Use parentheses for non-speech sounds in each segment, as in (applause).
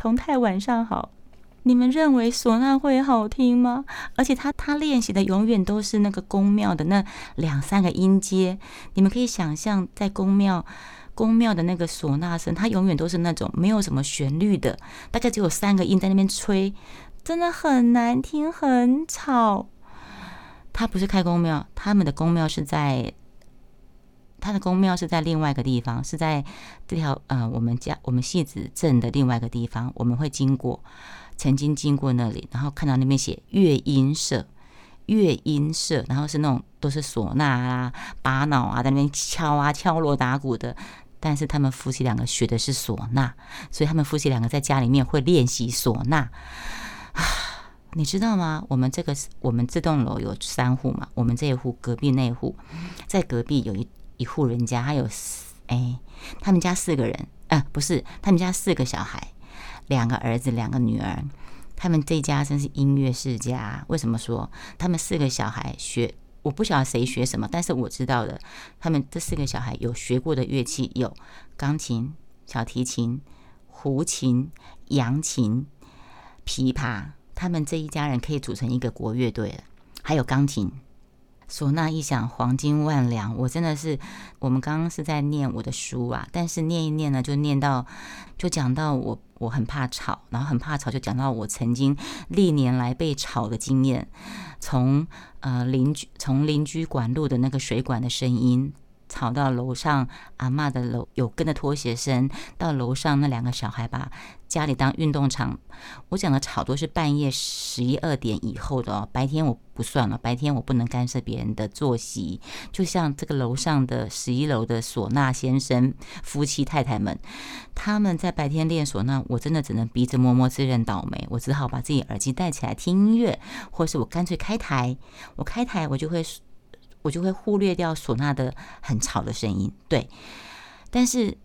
同泰晚上好。你们认为唢呐会好听吗？而且他他练习的永远都是那个宫庙的那两三个音阶。你们可以想象，在宫庙宫庙的那个唢呐声，它永远都是那种没有什么旋律的，大概只有三个音在那边吹，真的很难听，很吵。他不是开宫庙，他们的宫庙是在他的宫庙是在另外一个地方，是在这条呃我们家我们戏子镇的另外一个地方，我们会经过。曾经经过那里，然后看到那边写乐音社，乐音社，然后是那种都是唢呐啊、巴脑啊，在那边敲啊、敲锣打鼓的。但是他们夫妻两个学的是唢呐，所以他们夫妻两个在家里面会练习唢呐。啊，你知道吗？我们这个我们这栋楼有三户嘛，我们这一户隔壁那户，在隔壁有一一户人家，他有四哎，他们家四个人，啊，不是，他们家四个小孩。两个儿子，两个女儿，他们这家真是音乐世家。为什么说他们四个小孩学？我不晓得谁学什么，但是我知道的，他们这四个小孩有学过的乐器有钢琴、小提琴、胡琴、扬琴、琵琶。他们这一家人可以组成一个国乐队了。还有钢琴。唢呐一响，黄金万两。我真的是，我们刚刚是在念我的书啊，但是念一念呢，就念到，就讲到我我很怕吵，然后很怕吵，就讲到我曾经历年来被吵的经验，从呃邻居从邻居管路的那个水管的声音。吵到楼上阿妈的楼有跟的拖鞋声，到楼上那两个小孩把家里当运动场。我讲的吵都是半夜十一二点以后的哦，白天我不算了，白天我不能干涉别人的作息。就像这个楼上的十一楼的唢呐先生夫妻太太们，他们在白天练唢呐，我真的只能鼻子摸摸自认倒霉，我只好把自己耳机戴起来听音乐，或是我干脆开台，我开台我就会。我就会忽略掉唢呐的很吵的声音，对。但是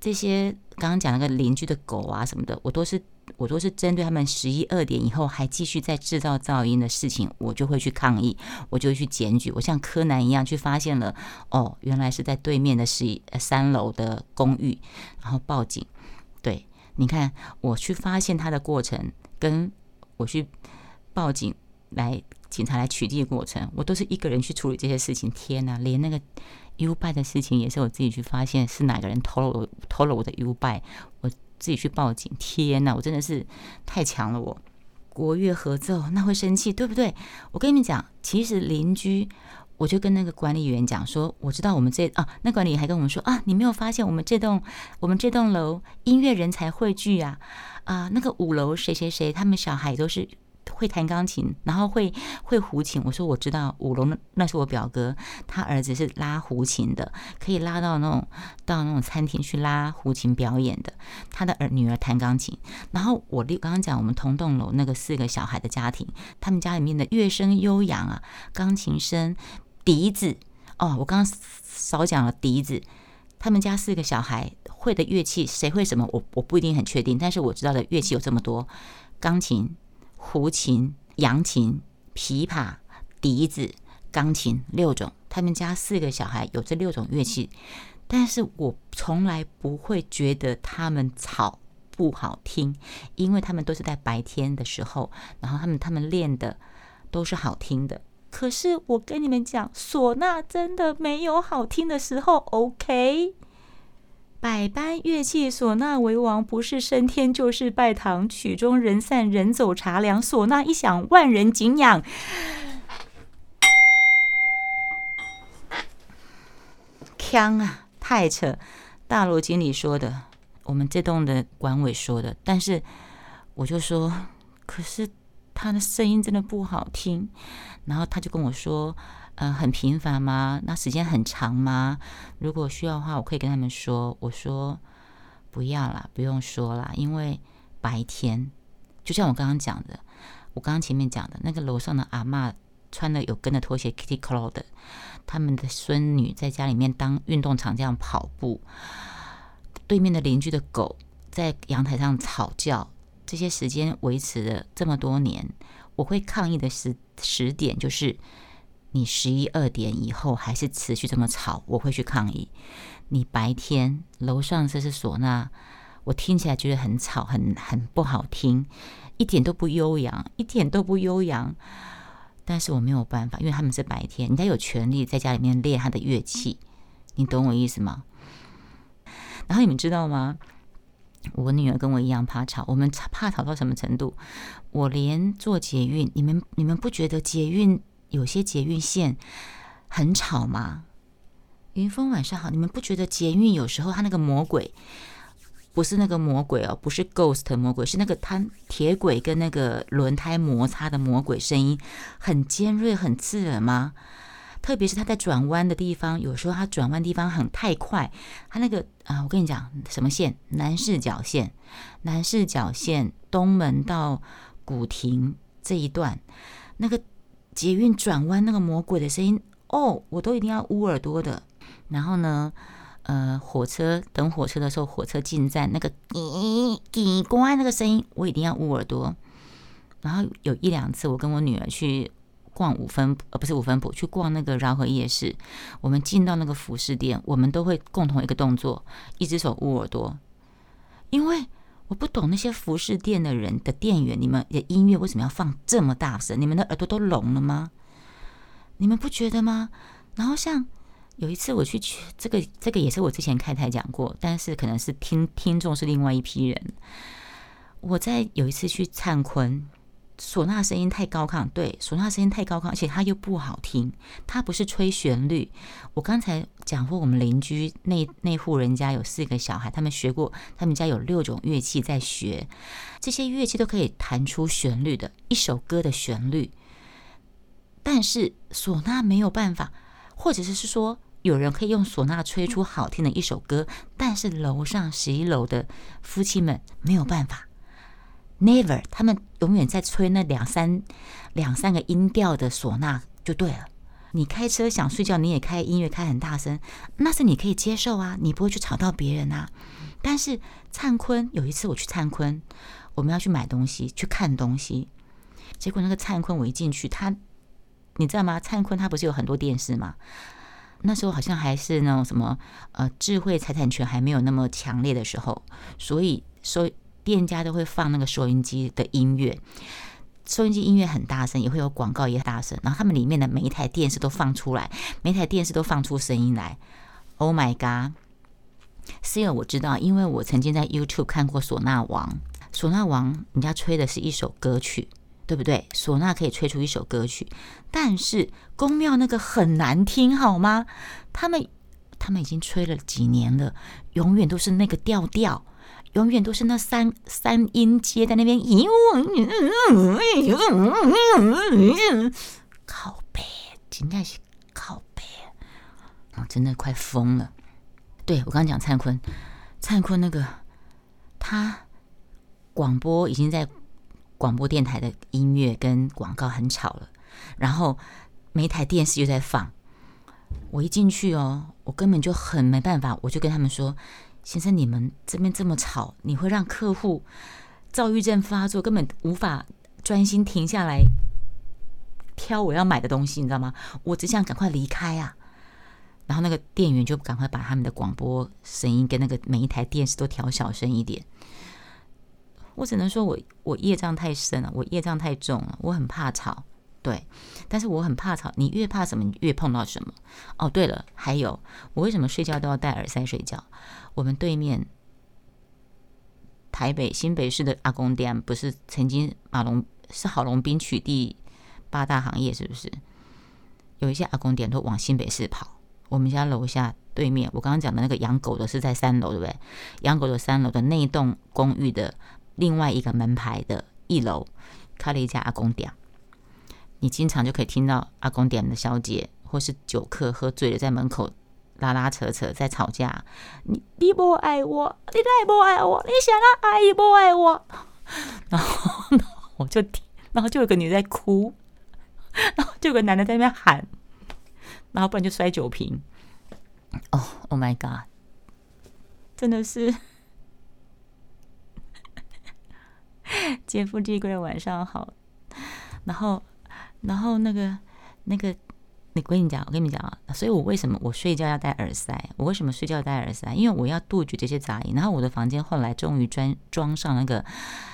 这些刚刚讲那个邻居的狗啊什么的，我都是我都是针对他们十一二点以后还继续在制造噪音的事情，我就会去抗议，我就会去检举。我像柯南一样去发现了，哦，原来是在对面的十一三楼的公寓，然后报警。对，你看我去发现他的过程，跟我去报警来。警察来取缔的过程，我都是一个人去处理这些事情。天哪，连那个 U 拜的事情也是我自己去发现是哪个人偷了我偷了我的 U 拜，我自己去报警。天哪，我真的是太强了！我国乐合奏那会生气，对不对？我跟你们讲，其实邻居，我就跟那个管理员讲说，我知道我们这啊，那管理员还跟我们说啊，你没有发现我们这栋我们这栋楼音乐人才汇聚啊啊，那个五楼谁谁谁，他们小孩都是。会弹钢琴，然后会会胡琴。我说我知道，五楼那那是我表哥，他儿子是拉胡琴的，可以拉到那种到那种餐厅去拉胡琴表演的。他的儿女儿弹钢琴。然后我刚刚讲我们同栋楼那个四个小孩的家庭，他们家里面的乐声悠扬啊，钢琴声、笛子。哦，我刚刚少讲了笛子。他们家四个小孩会的乐器，谁会什么？我我不一定很确定，但是我知道的乐器有这么多，钢琴。胡琴、扬琴、琵琶、笛子、钢琴六种，他们家四个小孩有这六种乐器，但是我从来不会觉得他们吵不好听，因为他们都是在白天的时候，然后他们他们练的都是好听的。可是我跟你们讲，唢呐真的没有好听的时候，OK。百般乐器，唢呐为王，不是升天就是拜堂。曲终人散，人走茶凉。唢呐一响，万人敬仰。锵啊，太扯！大楼经理说的，我们这栋的管委说的，但是我就说，可是他的声音真的不好听。然后他就跟我说。呃，很频繁吗？那时间很长吗？如果需要的话，我可以跟他们说。我说不要啦，不用说啦，因为白天就像我刚刚讲的，我刚刚前面讲的那个楼上的阿妈穿的有跟的拖鞋，Kitty Cloud 的，他们的孙女在家里面当运动场这样跑步，对面的邻居的狗在阳台上吵叫，这些时间维持了这么多年，我会抗议的时时点就是。你十一二点以后还是持续这么吵，我会去抗议。你白天楼上这是唢呐，我听起来觉得很吵，很很不好听，一点都不悠扬，一点都不悠扬。但是我没有办法，因为他们是白天，人家有权利在家里面练他的乐器，你懂我意思吗？然后你们知道吗？我女儿跟我一样怕吵，我们怕吵到什么程度？我连坐捷运，你们你们不觉得捷运有些捷运线很吵吗？云峰晚上好，你们不觉得捷运有时候它那个魔鬼不是那个魔鬼哦，不是 ghost 魔鬼，是那个它铁轨跟那个轮胎摩擦的魔鬼声音很尖锐、很刺耳吗？特别是它在转弯的地方，有时候它转弯地方很太快，它那个啊，我跟你讲，什么线？南市角线，南市角线东门到古亭这一段，那个捷运转弯那个魔鬼的声音哦，我都一定要捂耳朵的。然后呢，呃，火车等火车的时候，火车进站那个滴滴公安那个声音，我一定要捂耳朵。然后有一两次，我跟我女儿去。逛五分呃不是五分埔，去逛那个饶河夜市。我们进到那个服饰店，我们都会共同一个动作，一只手捂耳朵。因为我不懂那些服饰店的人的店员，你们的音乐为什么要放这么大声？你们的耳朵都聋了吗？你们不觉得吗？然后像有一次我去去这个这个也是我之前开台讲过，但是可能是听听众是另外一批人。我在有一次去灿坤。唢呐声音太高亢，对，唢呐声音太高亢，而且它又不好听。它不是吹旋律。我刚才讲过，我们邻居那那户人家有四个小孩，他们学过，他们家有六种乐器在学，这些乐器都可以弹出旋律的一首歌的旋律。但是唢呐没有办法，或者是是说有人可以用唢呐吹出好听的一首歌，但是楼上十一楼的夫妻们没有办法。Never，他们永远在吹那两三两三个音调的唢呐就对了。你开车想睡觉，你也开音乐开很大声，那是你可以接受啊，你不会去吵到别人啊。但是灿坤有一次我去灿坤，我们要去买东西去看东西，结果那个灿坤我一进去，他你知道吗？灿坤他不是有很多电视吗？那时候好像还是那种什么呃智慧财产权还没有那么强烈的时候，所以所以。店家都会放那个收音机的音乐，收音机音乐很大声，也会有广告也很大声。然后他们里面的每一台电视都放出来，每台电视都放出声音来。Oh my god！是因为我知道，因为我曾经在 YouTube 看过唢呐王，唢呐王人家吹的是一首歌曲，对不对？唢呐可以吹出一首歌曲，但是宫庙那个很难听，好吗？他们他们已经吹了几年了，永远都是那个调调。永远都是那三三音阶在那边，靠背，真的是靠背，我真的快疯了。对我刚刚讲灿坤，灿坤那个他广播已经在广播电台的音乐跟广告很吵了，然后每台电视又在放，我一进去哦，我根本就很没办法，我就跟他们说。先生，你们这边这么吵，你会让客户躁郁症发作，根本无法专心停下来挑我要买的东西，你知道吗？我只想赶快离开啊！然后那个店员就赶快把他们的广播声音跟那个每一台电视都调小声一点。我只能说我我业障太深了，我业障太重了，我很怕吵。对，但是我很怕吵。你越怕什么，你越碰到什么。哦，对了，还有我为什么睡觉都要戴耳塞睡觉？我们对面台北新北市的阿公店，不是曾经马龙是郝龙斌取缔八大行业，是不是？有一些阿公店都往新北市跑。我们家楼下对面，我刚刚讲的那个养狗的是在三楼，对不对？养狗的三楼的那一栋公寓的另外一个门牌的一楼，开了一家阿公店。你经常就可以听到阿公点的小姐或是酒客喝醉了，在门口拉拉扯扯，在吵架。你你不爱我，你再不爱我，你想要爱也不爱我。(laughs) 然后我就听，然后就有个女在哭，然后就有个男的在那边喊，然后不然就摔酒瓶。哦，Oh my God！真的是 (laughs) 劫富济贵，晚上好。然后。然后那个那个你跟你讲，我跟你讲啊，所以我为什么我睡觉要戴耳塞？我为什么睡觉戴耳塞？因为我要杜绝这些杂音。然后我的房间后来终于装装上那个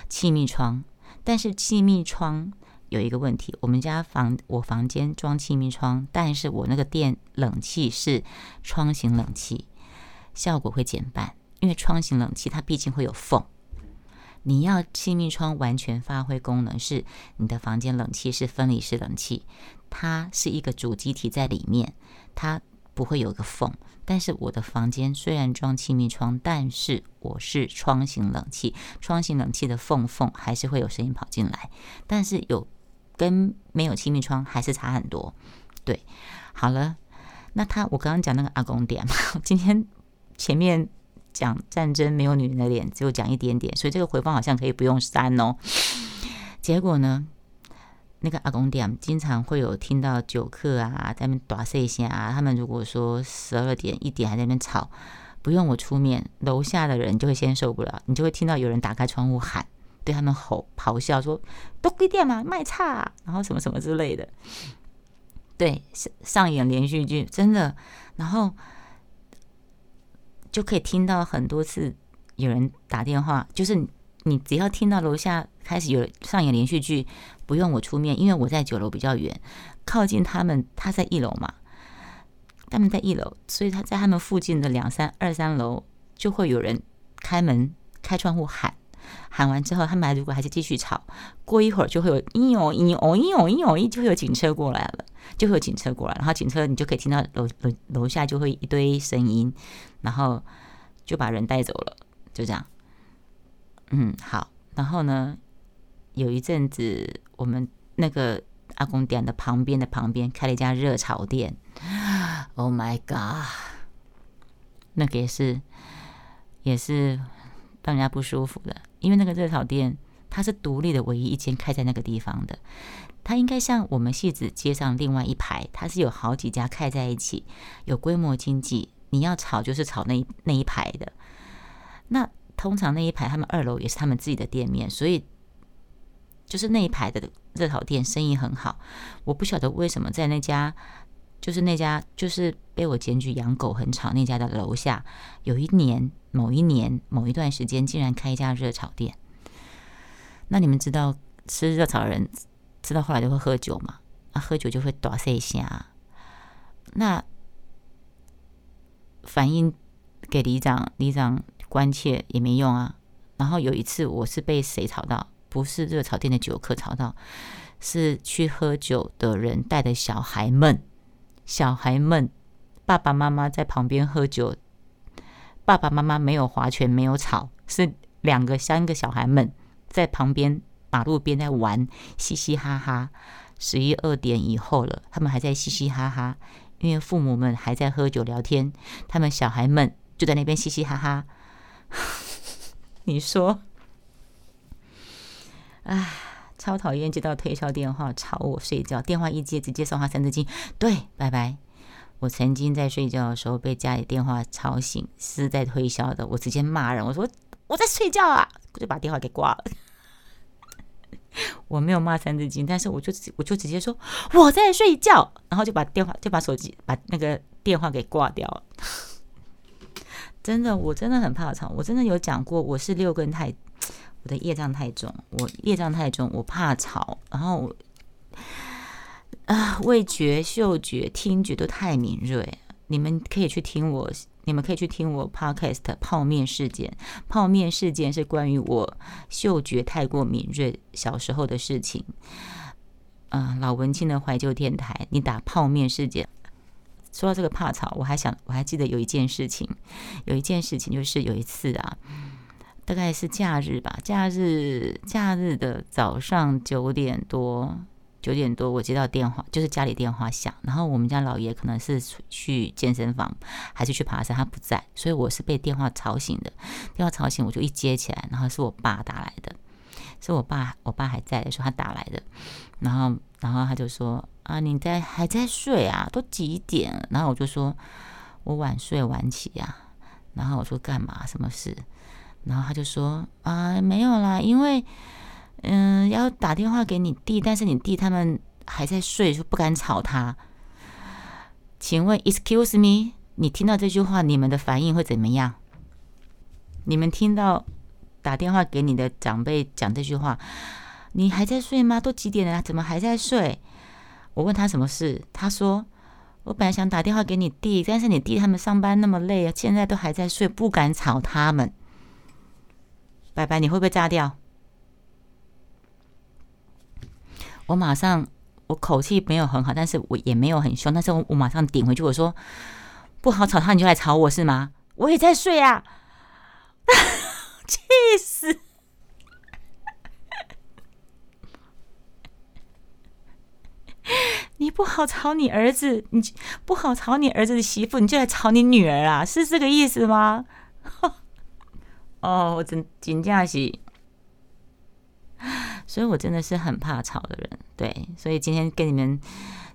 气密窗，但是气密窗有一个问题，我们家房我房间装气密窗，但是我那个电冷气是窗型冷气，效果会减半，因为窗型冷气它毕竟会有缝。你要气密窗完全发挥功能，是你的房间冷气是分离式冷气。它是一个主机体在里面，它不会有个缝。但是我的房间虽然装气密窗，但是我是窗型冷气，窗型冷气的缝缝还是会有声音跑进来。但是有跟没有气密窗还是差很多。对，好了，那他我刚刚讲那个阿公点，(laughs) 今天前面讲战争没有女人的脸，只有讲一点点，所以这个回放好像可以不用删哦。(sniffs) 结果呢？那个阿公店经常会有听到酒客啊在那边打碎声啊。他们如果说十二点一点还在那边吵，不用我出面，楼下的人就会先受不了。你就会听到有人打开窗户喊，对他们吼咆哮说：“都归店嘛，卖差，然后什么什么之类的。”对，上上演连续剧，真的，然后就可以听到很多次有人打电话，就是你只要听到楼下开始有上演连续剧。不用我出面，因为我在九楼比较远，靠近他们，他在一楼嘛，他们在一楼，所以他在他们附近的两三二三楼就会有人开门开窗户喊，喊完之后，他们如果还是继续吵，过一会儿就会有嘤哦嘤哦嘤哦嘤哦，就会有警车过来了，就会有警车过来，然后警车你就可以听到楼楼楼下就会一堆声音，然后就把人带走了，就这样。嗯，好，然后呢？有一阵子，我们那个阿公店的旁边的旁边开了一家热炒店。Oh my god！那个也是也是让人家不舒服的，因为那个热炒店它是独立的，唯一一间开在那个地方的。它应该像我们戏子街上另外一排，它是有好几家开在一起，有规模经济。你要炒就是炒那那一排的。那通常那一排他们二楼也是他们自己的店面，所以。就是那一排的热炒店生意很好，我不晓得为什么在那家，就是那家就是被我检举养狗很吵那家的楼下，有一年某一年某一段时间竟然开一家热炒店。那你们知道吃热炒人吃到后来就会喝酒嘛？啊，喝酒就会打碎一下。那反应给里长，里长关切也没用啊。然后有一次我是被谁吵到？不是热炒店的酒客吵到，是去喝酒的人带的小孩们。小孩们，爸爸妈妈在旁边喝酒，爸爸妈妈没有划拳，没有吵，是两个三个小孩们在旁边马路边在玩，嘻嘻哈哈。十一二点以后了，他们还在嘻嘻哈哈，因为父母们还在喝酒聊天，他们小孩们就在那边嘻嘻哈哈。(laughs) 你说？唉，超讨厌接到推销电话吵我睡觉，电话一接直接送他三字经，对，拜拜。我曾经在睡觉的时候被家里电话吵醒，是在推销的，我直接骂人，我说我在睡觉啊，就把电话给挂了。我没有骂三字经，但是我就我就直接说我在睡觉，然后就把电话就把手机把那个电话给挂掉了。(laughs) 真的，我真的很怕吵，我真的有讲过，我是六根太。我的业障太重，我业障太重，我怕吵，然后啊，味觉、嗅觉、听觉都太敏锐。你们可以去听我，你们可以去听我 podcast《泡面事件》。泡面事件是关于我嗅觉太过敏锐小时候的事情。嗯，老文青的怀旧电台，你打泡面事件。说到这个怕吵，我还想，我还记得有一件事情，有一件事情就是有一次啊。大概是假日吧，假日假日的早上九点多，九点多我接到电话，就是家里电话响，然后我们家老爷可能是去健身房，还是去爬山，他不在，所以我是被电话吵醒的。电话吵醒，我就一接起来，然后是我爸打来的，是我爸，我爸还在的时候他打来的，然后然后他就说啊，你在还在睡啊？都几点？然后我就说我晚睡晚起呀，然后我说干嘛？什么事？然后他就说啊，没有啦，因为嗯，要打电话给你弟，但是你弟他们还在睡，就不敢吵他。请问，Excuse me，你听到这句话，你们的反应会怎么样？你们听到打电话给你的长辈讲这句话，你还在睡吗？都几点了，怎么还在睡？我问他什么事，他说。我本来想打电话给你弟，但是你弟他们上班那么累啊，现在都还在睡，不敢吵他们。拜拜，你会不会炸掉？我马上，我口气没有很好，但是我也没有很凶，但是我我马上顶回去，我说不好吵他，你就来吵我是吗？我也在睡啊，(laughs) 气死！(laughs) 你不好吵你儿子，你不好吵你儿子的媳妇，你就来吵你女儿啊？是这个意思吗？(laughs) 哦，我真真假是，所以我真的是很怕吵的人。对，所以今天跟你们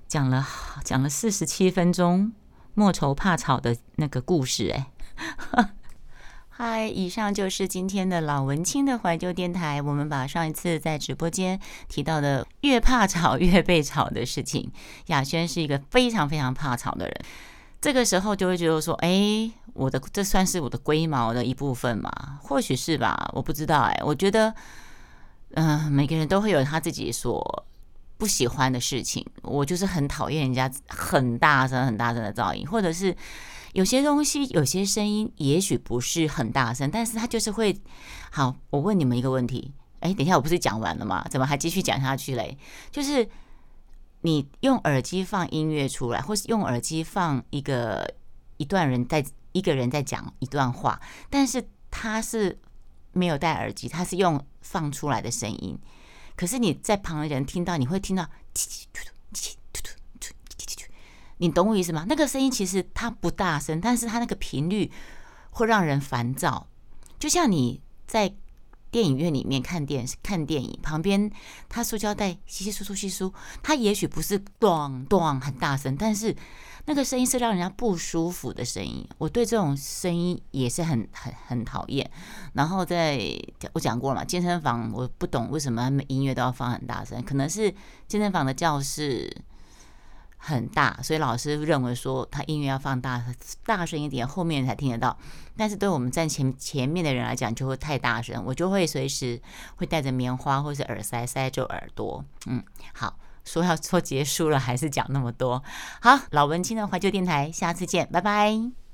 讲了讲了四十七分钟莫愁怕吵的那个故事，哎。(laughs) 嗨，以上就是今天的老文青的怀旧电台。我们把上一次在直播间提到的越怕吵越被吵的事情，雅轩是一个非常非常怕吵的人。这个时候就会觉得说，哎，我的这算是我的龟毛的一部分嘛？或许是吧，我不知道。哎，我觉得，嗯，每个人都会有他自己所不喜欢的事情。我就是很讨厌人家很大声、很大声的噪音，或者是。有些东西，有些声音，也许不是很大声，但是他就是会。好，我问你们一个问题，哎，等一下，我不是讲完了吗？怎么还继续讲下去嘞？就是你用耳机放音乐出来，或是用耳机放一个一段人在一个人在讲一段话，但是他是没有戴耳机，他是用放出来的声音，可是你在旁的人听到，你会听到。你懂我意思吗？那个声音其实它不大声，但是它那个频率会让人烦躁。就像你在电影院里面看电视、看电影，旁边它塑胶袋稀稀疏疏、稀疏，它也许不是咚咚很大声，但是那个声音是让人家不舒服的声音。我对这种声音也是很很很讨厌。然后在我讲过了嘛，健身房我不懂为什么他们音乐都要放很大声，可能是健身房的教室。很大，所以老师认为说他音乐要放大大声一点，后面才听得到。但是对我们站前前面的人来讲，就会太大声，我就会随时会带着棉花或是耳塞塞住耳朵。嗯，好，说要说结束了，还是讲那么多。好，老文青的怀旧电台，下次见，拜拜。